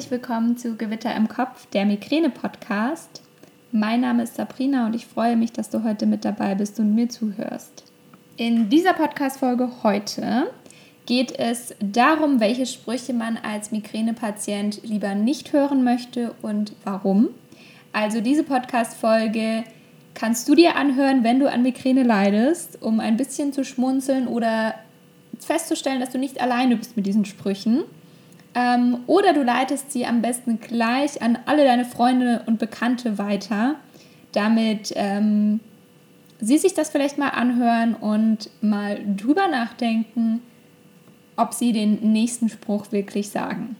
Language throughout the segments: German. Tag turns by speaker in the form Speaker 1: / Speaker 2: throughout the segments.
Speaker 1: herzlich willkommen zu Gewitter im Kopf, der Migräne-Podcast. Mein Name ist Sabrina und ich freue mich, dass du heute mit dabei bist und mir zuhörst. In dieser Podcast-Folge heute geht es darum, welche Sprüche man als Migränepatient lieber nicht hören möchte und warum. Also diese Podcast-Folge kannst du dir anhören, wenn du an Migräne leidest, um ein bisschen zu schmunzeln oder festzustellen, dass du nicht alleine bist mit diesen Sprüchen. Ähm, oder du leitest sie am besten gleich an alle deine Freunde und Bekannte weiter, damit ähm, sie sich das vielleicht mal anhören und mal drüber nachdenken, ob sie den nächsten Spruch wirklich sagen.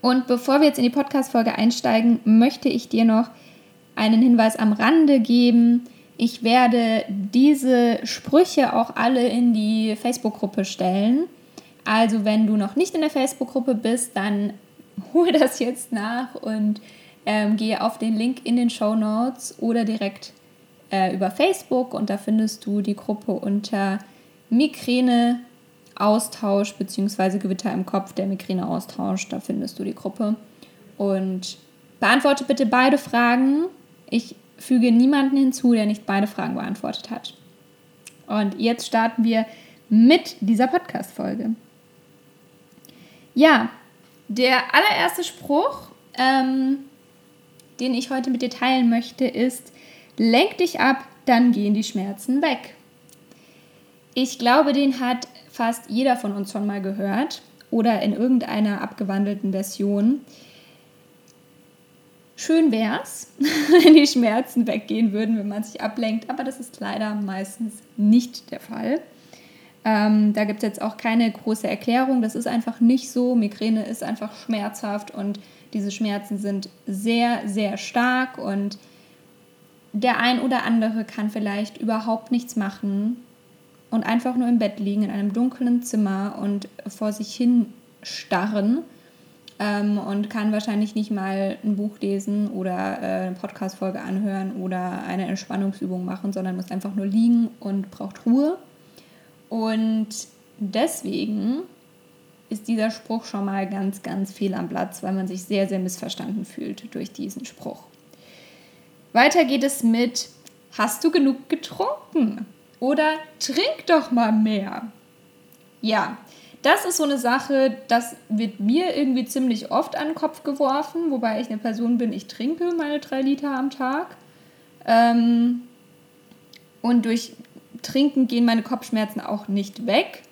Speaker 1: Und bevor wir jetzt in die Podcast-Folge einsteigen, möchte ich dir noch einen Hinweis am Rande geben. Ich werde diese Sprüche auch alle in die Facebook-Gruppe stellen. Also wenn du noch nicht in der Facebook-Gruppe bist, dann hol das jetzt nach und ähm, gehe auf den Link in den Show Notes oder direkt äh, über Facebook und da findest du die Gruppe unter Migräne Austausch bzw. Gewitter im Kopf, der Migräne Austausch, da findest du die Gruppe. Und beantworte bitte beide Fragen. Ich füge niemanden hinzu, der nicht beide Fragen beantwortet hat. Und jetzt starten wir mit dieser Podcast-Folge. Ja, der allererste Spruch, ähm, den ich heute mit dir teilen möchte, ist, lenk dich ab, dann gehen die Schmerzen weg. Ich glaube, den hat fast jeder von uns schon mal gehört oder in irgendeiner abgewandelten Version. Schön wäre es, wenn die Schmerzen weggehen würden, wenn man sich ablenkt, aber das ist leider meistens nicht der Fall. Ähm, da gibt es jetzt auch keine große Erklärung. Das ist einfach nicht so. Migräne ist einfach schmerzhaft und diese Schmerzen sind sehr, sehr stark und der ein oder andere kann vielleicht überhaupt nichts machen und einfach nur im Bett liegen in einem dunklen Zimmer und vor sich hin starren ähm, und kann wahrscheinlich nicht mal ein Buch lesen oder äh, eine Podcast-Folge anhören oder eine Entspannungsübung machen, sondern muss einfach nur liegen und braucht Ruhe. Und deswegen ist dieser Spruch schon mal ganz, ganz viel am Platz, weil man sich sehr, sehr missverstanden fühlt durch diesen Spruch. Weiter geht es mit, hast du genug getrunken? Oder trink doch mal mehr. Ja, das ist so eine Sache, das wird mir irgendwie ziemlich oft an den Kopf geworfen, wobei ich eine Person bin, ich trinke meine drei Liter am Tag. Ähm, und durch Trinken gehen meine Kopfschmerzen auch nicht weg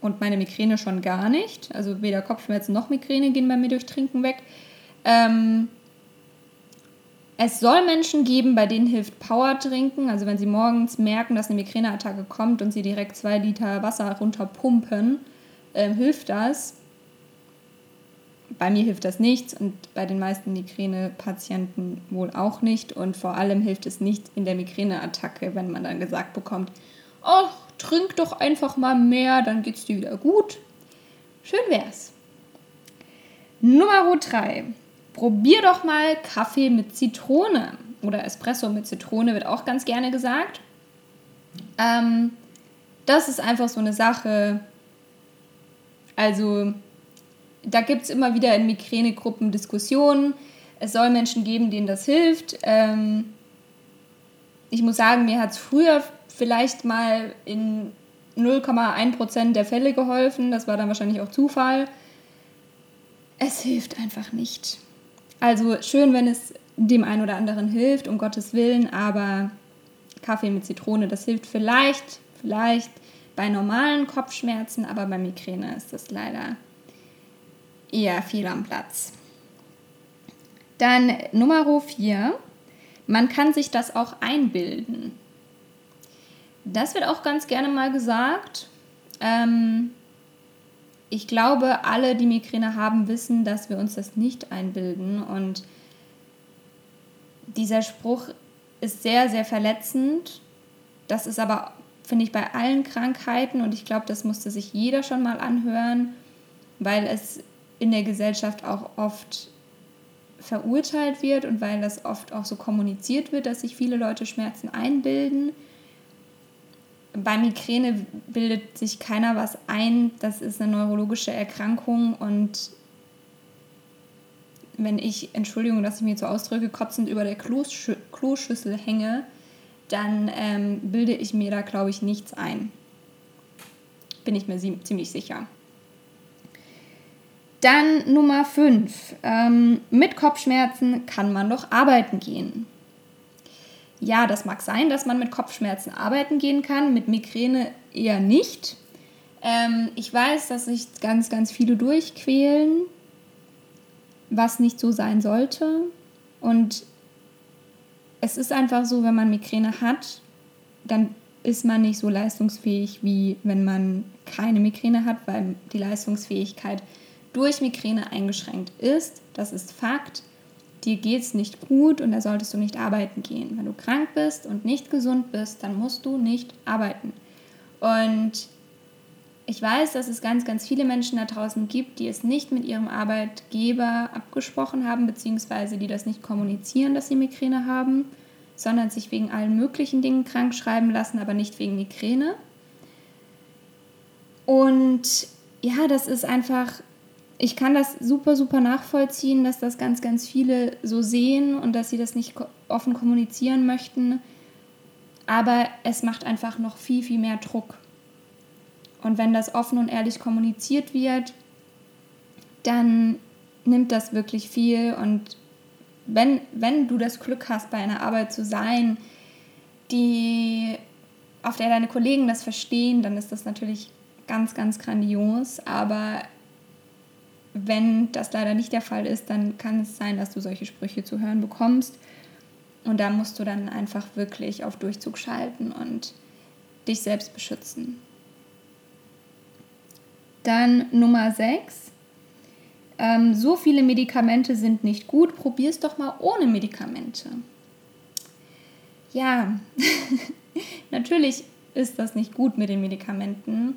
Speaker 1: und meine Migräne schon gar nicht. Also weder Kopfschmerzen noch Migräne gehen bei mir durch Trinken weg. Ähm, es soll Menschen geben, bei denen hilft Power trinken. Also wenn sie morgens merken, dass eine Migräneattacke kommt und sie direkt zwei Liter Wasser runterpumpen, äh, hilft das. Bei mir hilft das nichts und bei den meisten Migränepatienten wohl auch nicht. Und vor allem hilft es nicht in der Migräneattacke, wenn man dann gesagt bekommt, oh, trink doch einfach mal mehr, dann geht's dir wieder gut. Schön wär's. Nummer 3. Probier doch mal Kaffee mit Zitrone oder Espresso mit Zitrone wird auch ganz gerne gesagt. Ähm, das ist einfach so eine Sache. Also da gibt es immer wieder in Migränegruppen Diskussionen. Es soll Menschen geben, denen das hilft. Ähm, ich muss sagen, mir hat es früher vielleicht mal in 0,1% der Fälle geholfen. Das war dann wahrscheinlich auch Zufall. Es hilft einfach nicht. Also schön, wenn es dem einen oder anderen hilft, um Gottes Willen, aber Kaffee mit Zitrone, das hilft vielleicht, vielleicht bei normalen Kopfschmerzen, aber bei Migräne ist das leider eher viel am Platz. Dann Nummer 4. Man kann sich das auch einbilden. Das wird auch ganz gerne mal gesagt. Ähm, ich glaube, alle, die Migräne haben, wissen, dass wir uns das nicht einbilden. Und dieser Spruch ist sehr, sehr verletzend. Das ist aber, finde ich, bei allen Krankheiten. Und ich glaube, das musste sich jeder schon mal anhören, weil es in der Gesellschaft auch oft verurteilt wird und weil das oft auch so kommuniziert wird, dass sich viele Leute Schmerzen einbilden bei Migräne bildet sich keiner was ein. Das ist eine neurologische Erkrankung und wenn ich, Entschuldigung, dass ich mich so ausdrücke, kotzend über der Klosch Kloschüssel hänge, dann ähm, bilde ich mir da, glaube ich, nichts ein. Bin ich mir ziemlich sicher. Dann Nummer 5. Ähm, mit Kopfschmerzen kann man doch arbeiten gehen. Ja, das mag sein, dass man mit Kopfschmerzen arbeiten gehen kann, mit Migräne eher nicht. Ähm, ich weiß, dass sich ganz, ganz viele durchquälen, was nicht so sein sollte. Und es ist einfach so, wenn man Migräne hat, dann ist man nicht so leistungsfähig, wie wenn man keine Migräne hat, weil die Leistungsfähigkeit durch Migräne eingeschränkt ist. Das ist Fakt dir geht es nicht gut und da solltest du nicht arbeiten gehen. Wenn du krank bist und nicht gesund bist, dann musst du nicht arbeiten. Und ich weiß, dass es ganz, ganz viele Menschen da draußen gibt, die es nicht mit ihrem Arbeitgeber abgesprochen haben, beziehungsweise die das nicht kommunizieren, dass sie Migräne haben, sondern sich wegen allen möglichen Dingen krank schreiben lassen, aber nicht wegen Migräne. Und ja, das ist einfach ich kann das super, super nachvollziehen, dass das ganz, ganz viele so sehen und dass sie das nicht offen kommunizieren möchten. Aber es macht einfach noch viel, viel mehr Druck. Und wenn das offen und ehrlich kommuniziert wird, dann nimmt das wirklich viel. Und wenn, wenn du das Glück hast, bei einer Arbeit zu sein, die, auf der deine Kollegen das verstehen, dann ist das natürlich ganz, ganz grandios. Aber wenn das leider nicht der Fall ist, dann kann es sein, dass du solche Sprüche zu hören bekommst. Und da musst du dann einfach wirklich auf Durchzug schalten und dich selbst beschützen. Dann Nummer 6. Ähm, so viele Medikamente sind nicht gut. Probier es doch mal ohne Medikamente. Ja, natürlich ist das nicht gut mit den Medikamenten.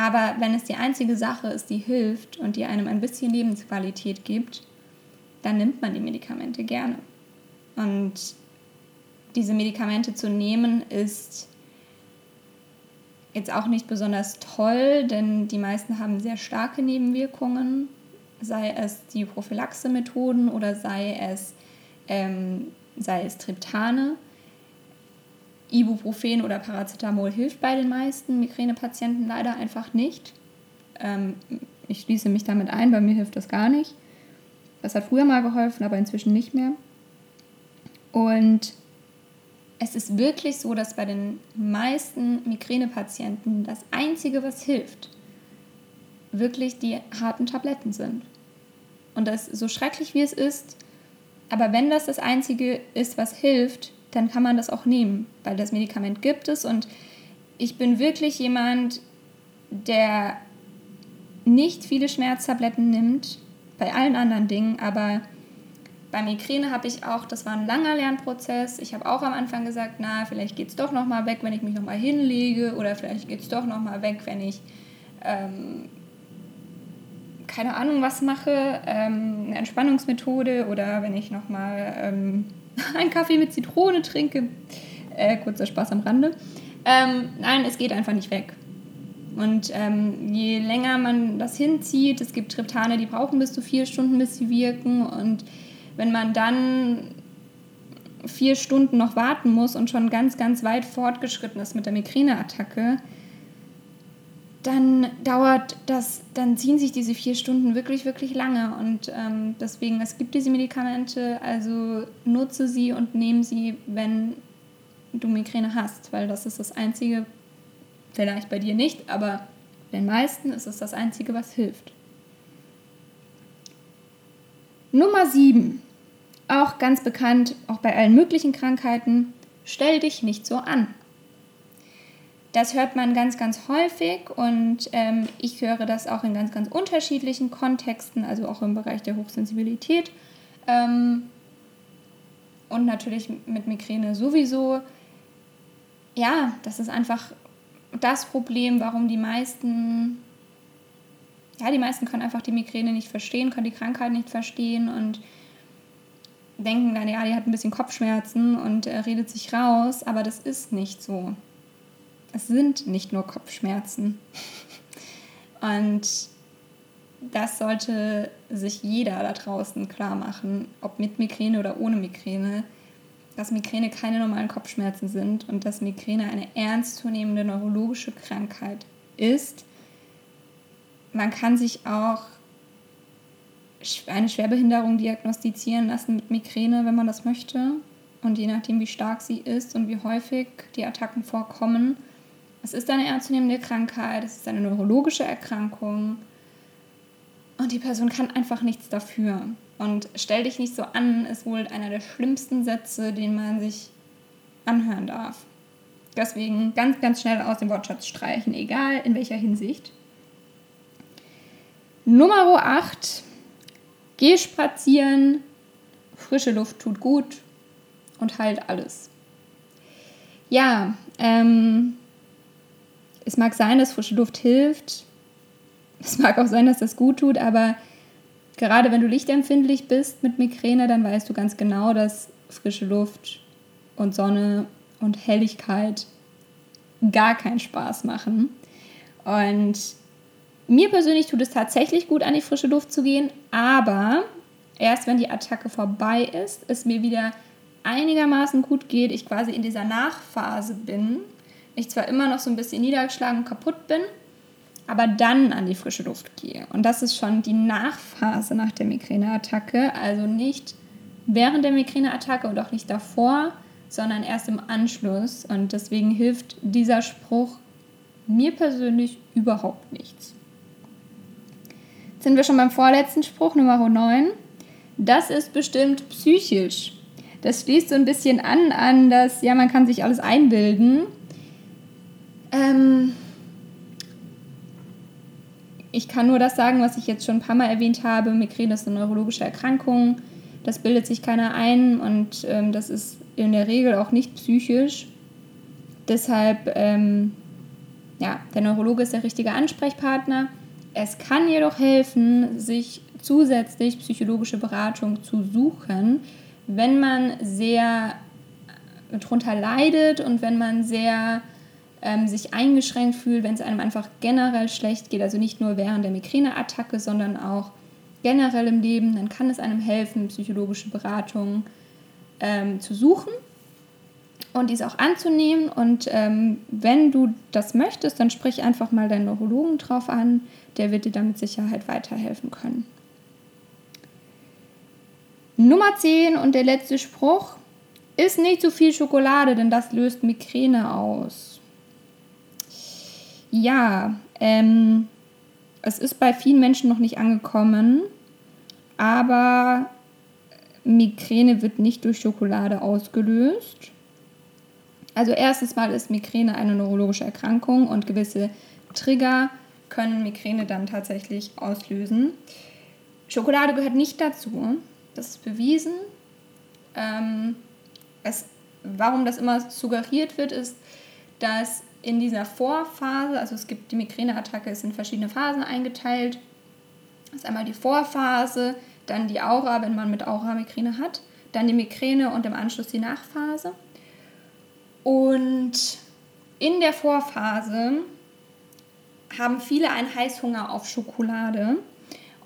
Speaker 1: Aber wenn es die einzige Sache ist, die hilft und die einem ein bisschen Lebensqualität gibt, dann nimmt man die Medikamente gerne. Und diese Medikamente zu nehmen ist jetzt auch nicht besonders toll, denn die meisten haben sehr starke Nebenwirkungen, sei es die Prophylaxe-Methoden oder sei es, ähm, sei es Triptane. Ibuprofen oder Paracetamol hilft bei den meisten Migränepatienten leider einfach nicht. Ähm, ich schließe mich damit ein, bei mir hilft das gar nicht. Das hat früher mal geholfen, aber inzwischen nicht mehr. Und es ist wirklich so, dass bei den meisten Migränepatienten das Einzige, was hilft, wirklich die harten Tabletten sind. Und das so schrecklich wie es ist, aber wenn das das Einzige ist, was hilft, dann kann man das auch nehmen, weil das Medikament gibt es und ich bin wirklich jemand, der nicht viele Schmerztabletten nimmt, bei allen anderen Dingen, aber bei Migräne habe ich auch, das war ein langer Lernprozess. Ich habe auch am Anfang gesagt, na, vielleicht geht es doch nochmal weg, wenn ich mich nochmal hinlege oder vielleicht geht es doch nochmal weg, wenn ich ähm, keine Ahnung was mache, ähm, eine Entspannungsmethode oder wenn ich nochmal ähm, einen Kaffee mit Zitrone trinke. Äh, kurzer Spaß am Rande. Ähm, nein, es geht einfach nicht weg. Und ähm, je länger man das hinzieht, es gibt Triptane, die brauchen bis zu vier Stunden, bis sie wirken. Und wenn man dann vier Stunden noch warten muss und schon ganz, ganz weit fortgeschritten ist mit der Migräneattacke, dann dauert das, dann ziehen sich diese vier Stunden wirklich, wirklich lange. Und ähm, deswegen, es gibt diese Medikamente, also nutze sie und nehme sie, wenn du Migräne hast, weil das ist das Einzige, vielleicht bei dir nicht, aber den meisten ist es das Einzige, was hilft. Nummer 7, auch ganz bekannt, auch bei allen möglichen Krankheiten, stell dich nicht so an. Das hört man ganz, ganz häufig und ähm, ich höre das auch in ganz, ganz unterschiedlichen Kontexten, also auch im Bereich der Hochsensibilität ähm, und natürlich mit Migräne sowieso. Ja, das ist einfach das Problem, warum die meisten, ja, die meisten können einfach die Migräne nicht verstehen, können die Krankheit nicht verstehen und denken dann, ja, die hat ein bisschen Kopfschmerzen und äh, redet sich raus, aber das ist nicht so es sind nicht nur Kopfschmerzen. Und das sollte sich jeder da draußen klar machen, ob mit Migräne oder ohne Migräne, dass Migräne keine normalen Kopfschmerzen sind und dass Migräne eine ernstzunehmende neurologische Krankheit ist. Man kann sich auch eine Schwerbehinderung diagnostizieren lassen mit Migräne, wenn man das möchte. Und je nachdem, wie stark sie ist und wie häufig die Attacken vorkommen, es ist eine ernstzunehmende Krankheit, es ist eine neurologische Erkrankung und die Person kann einfach nichts dafür. Und stell dich nicht so an, ist wohl einer der schlimmsten Sätze, den man sich anhören darf. Deswegen ganz, ganz schnell aus dem Wortschatz streichen, egal in welcher Hinsicht. Nummer 8. Geh spazieren, frische Luft tut gut und heilt alles. Ja, ähm, es mag sein, dass frische Luft hilft. Es mag auch sein, dass das gut tut, aber gerade wenn du lichtempfindlich bist mit Migräne, dann weißt du ganz genau, dass frische Luft und Sonne und Helligkeit gar keinen Spaß machen. Und mir persönlich tut es tatsächlich gut, an die frische Luft zu gehen, aber erst wenn die Attacke vorbei ist, es mir wieder einigermaßen gut geht, ich quasi in dieser Nachphase bin, ich zwar immer noch so ein bisschen niedergeschlagen und kaputt bin, aber dann an die frische Luft gehe. Und das ist schon die Nachphase nach der Migräneattacke, also nicht während der Migräneattacke und auch nicht davor, sondern erst im Anschluss. Und deswegen hilft dieser Spruch mir persönlich überhaupt nichts. Jetzt sind wir schon beim vorletzten Spruch, Nummer 9. Das ist bestimmt psychisch. Das schließt so ein bisschen an an das, ja, man kann sich alles einbilden. Ähm, ich kann nur das sagen, was ich jetzt schon ein paar Mal erwähnt habe. Migräne ist eine neurologische Erkrankung. Das bildet sich keiner ein und ähm, das ist in der Regel auch nicht psychisch. Deshalb, ähm, ja, der Neurologe ist der richtige Ansprechpartner. Es kann jedoch helfen, sich zusätzlich psychologische Beratung zu suchen, wenn man sehr darunter leidet und wenn man sehr ähm, sich eingeschränkt fühlt, wenn es einem einfach generell schlecht geht, also nicht nur während der Migräneattacke, sondern auch generell im Leben, dann kann es einem helfen, psychologische Beratung ähm, zu suchen und dies auch anzunehmen. Und ähm, wenn du das möchtest, dann sprich einfach mal deinen Neurologen drauf an, der wird dir dann mit Sicherheit weiterhelfen können. Nummer 10 und der letzte Spruch. Ist nicht zu viel Schokolade, denn das löst Migräne aus. Ja, ähm, es ist bei vielen Menschen noch nicht angekommen, aber Migräne wird nicht durch Schokolade ausgelöst. Also erstens mal ist Migräne eine neurologische Erkrankung und gewisse Trigger können Migräne dann tatsächlich auslösen. Schokolade gehört nicht dazu, das ist bewiesen. Ähm, es, warum das immer suggeriert wird, ist, dass in dieser Vorphase, also es gibt die Migräneattacke, ist in verschiedene Phasen eingeteilt. Das ist einmal die Vorphase, dann die Aura, wenn man mit Aura Migräne hat, dann die Migräne und im Anschluss die Nachphase. Und in der Vorphase haben viele einen Heißhunger auf Schokolade.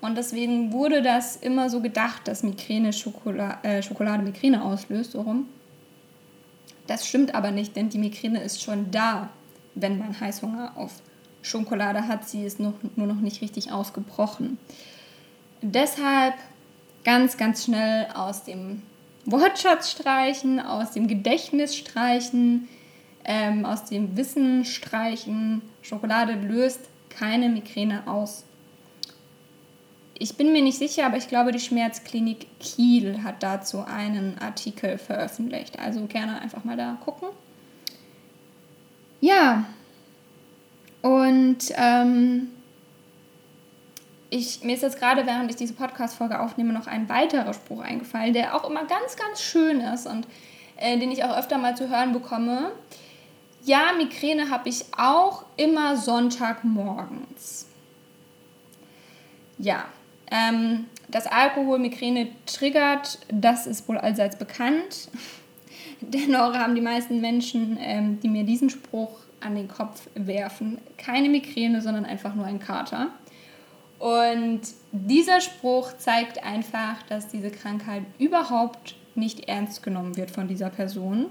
Speaker 1: Und deswegen wurde das immer so gedacht, dass Migräne Schokola äh, Schokolade Migräne auslöst, so rum. Das stimmt aber nicht, denn die Migräne ist schon da wenn man Heißhunger auf Schokolade hat. Sie ist noch, nur noch nicht richtig ausgebrochen. Deshalb ganz, ganz schnell aus dem Wortschatz streichen, aus dem Gedächtnis streichen, ähm, aus dem Wissen streichen. Schokolade löst keine Migräne aus. Ich bin mir nicht sicher, aber ich glaube, die Schmerzklinik Kiel hat dazu einen Artikel veröffentlicht. Also gerne einfach mal da gucken. Ja, und ähm, ich, mir ist jetzt gerade, während ich diese Podcast-Folge aufnehme, noch ein weiterer Spruch eingefallen, der auch immer ganz, ganz schön ist und äh, den ich auch öfter mal zu hören bekomme. Ja, Migräne habe ich auch immer Sonntagmorgens. Ja, ähm, dass Alkohol Migräne triggert, das ist wohl allseits bekannt. Dennoch haben die meisten Menschen, ähm, die mir diesen Spruch an den Kopf werfen, keine Migräne, sondern einfach nur ein Kater. Und dieser Spruch zeigt einfach, dass diese Krankheit überhaupt nicht ernst genommen wird von dieser Person.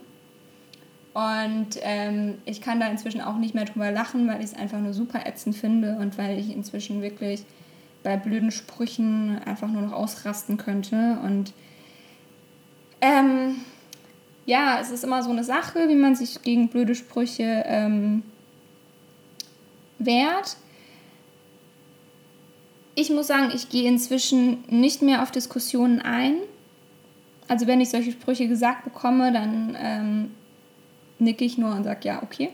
Speaker 1: Und ähm, ich kann da inzwischen auch nicht mehr drüber lachen, weil ich es einfach nur super ätzend finde und weil ich inzwischen wirklich bei blöden Sprüchen einfach nur noch ausrasten könnte. Und ähm, ja, es ist immer so eine Sache, wie man sich gegen blöde Sprüche ähm, wehrt. Ich muss sagen, ich gehe inzwischen nicht mehr auf Diskussionen ein. Also wenn ich solche Sprüche gesagt bekomme, dann ähm, nicke ich nur und sage, ja, okay.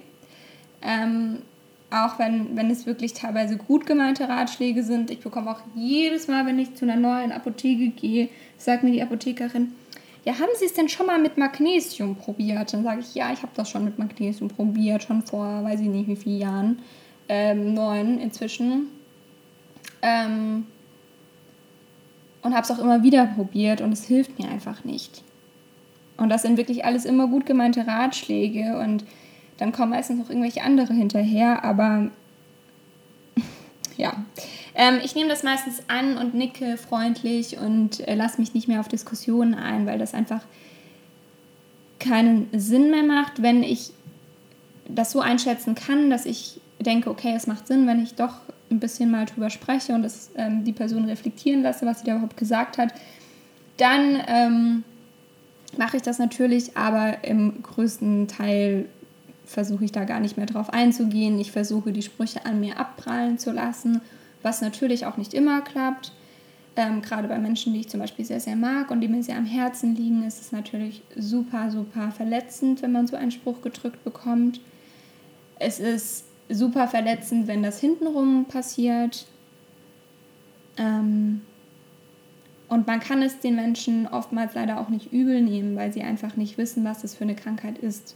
Speaker 1: Ähm, auch wenn, wenn es wirklich teilweise gut gemeinte Ratschläge sind. Ich bekomme auch jedes Mal, wenn ich zu einer neuen Apotheke gehe, sagt mir die Apothekerin, ja, haben Sie es denn schon mal mit Magnesium probiert? Dann sage ich, ja, ich habe das schon mit Magnesium probiert, schon vor, weiß ich nicht wie vielen Jahren, ähm, neun inzwischen. Ähm, und habe es auch immer wieder probiert und es hilft mir einfach nicht. Und das sind wirklich alles immer gut gemeinte Ratschläge und dann kommen meistens noch irgendwelche andere hinterher, aber ja. Ähm, ich nehme das meistens an und nicke freundlich und äh, lasse mich nicht mehr auf Diskussionen ein, weil das einfach keinen Sinn mehr macht, wenn ich das so einschätzen kann, dass ich denke, okay, es macht Sinn, wenn ich doch ein bisschen mal drüber spreche und das, ähm, die Person reflektieren lasse, was sie da überhaupt gesagt hat, dann ähm, mache ich das natürlich, aber im größten Teil versuche ich da gar nicht mehr drauf einzugehen. Ich versuche die Sprüche an mir abprallen zu lassen, was natürlich auch nicht immer klappt. Ähm, gerade bei Menschen, die ich zum Beispiel sehr, sehr mag und die mir sehr am Herzen liegen, ist es natürlich super, super verletzend, wenn man so einen Spruch gedrückt bekommt. Es ist super verletzend, wenn das hintenrum passiert. Ähm, und man kann es den Menschen oftmals leider auch nicht übel nehmen, weil sie einfach nicht wissen, was das für eine Krankheit ist.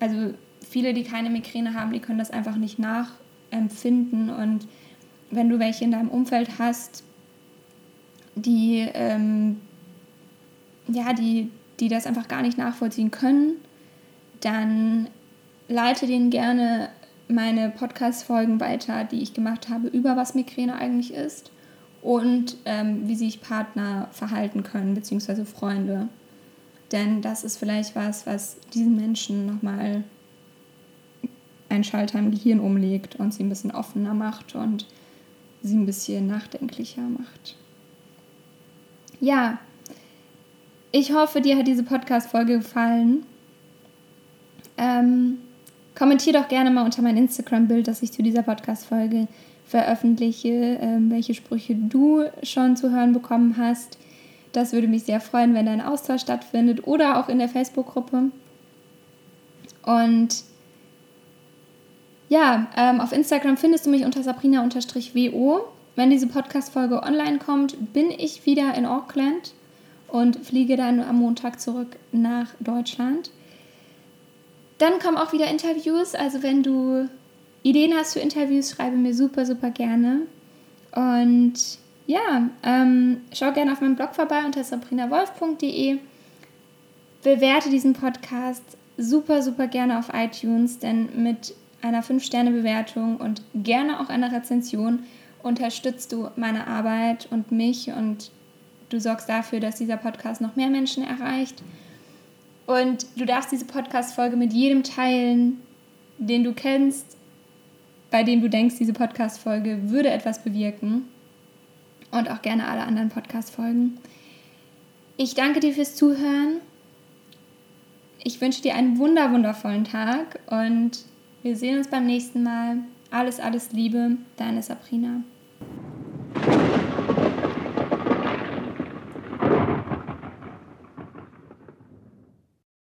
Speaker 1: Also viele, die keine Migräne haben, die können das einfach nicht nachempfinden. Und wenn du welche in deinem Umfeld hast, die, ähm, ja, die, die das einfach gar nicht nachvollziehen können, dann leite denen gerne meine Podcast-Folgen weiter, die ich gemacht habe, über was Migräne eigentlich ist und ähm, wie sich Partner verhalten können, beziehungsweise Freunde. Denn das ist vielleicht was, was diesen Menschen nochmal einen Schalter im Gehirn umlegt und sie ein bisschen offener macht und sie ein bisschen nachdenklicher macht. Ja, ich hoffe, dir hat diese Podcast-Folge gefallen. Ähm, kommentier doch gerne mal unter mein Instagram-Bild, das ich zu dieser Podcast-Folge veröffentliche, ähm, welche Sprüche du schon zu hören bekommen hast. Das würde mich sehr freuen, wenn ein Austausch stattfindet oder auch in der Facebook-Gruppe. Und ja, ähm, auf Instagram findest du mich unter sabrina-wo. Wenn diese Podcast-Folge online kommt, bin ich wieder in Auckland und fliege dann am Montag zurück nach Deutschland. Dann kommen auch wieder Interviews, also wenn du Ideen hast für Interviews, schreibe mir super, super gerne. Und ja, ähm, schau gerne auf meinem Blog vorbei unter sabrinawolf.de. Bewerte diesen Podcast super, super gerne auf iTunes, denn mit einer 5-Sterne-Bewertung und gerne auch einer Rezension unterstützt du meine Arbeit und mich und du sorgst dafür, dass dieser Podcast noch mehr Menschen erreicht. Und du darfst diese Podcast-Folge mit jedem teilen, den du kennst, bei dem du denkst, diese Podcast-Folge würde etwas bewirken. Und auch gerne alle anderen Podcast-Folgen. Ich danke dir fürs Zuhören. Ich wünsche dir einen wunder wundervollen Tag und wir sehen uns beim nächsten Mal. Alles, alles Liebe, deine Sabrina.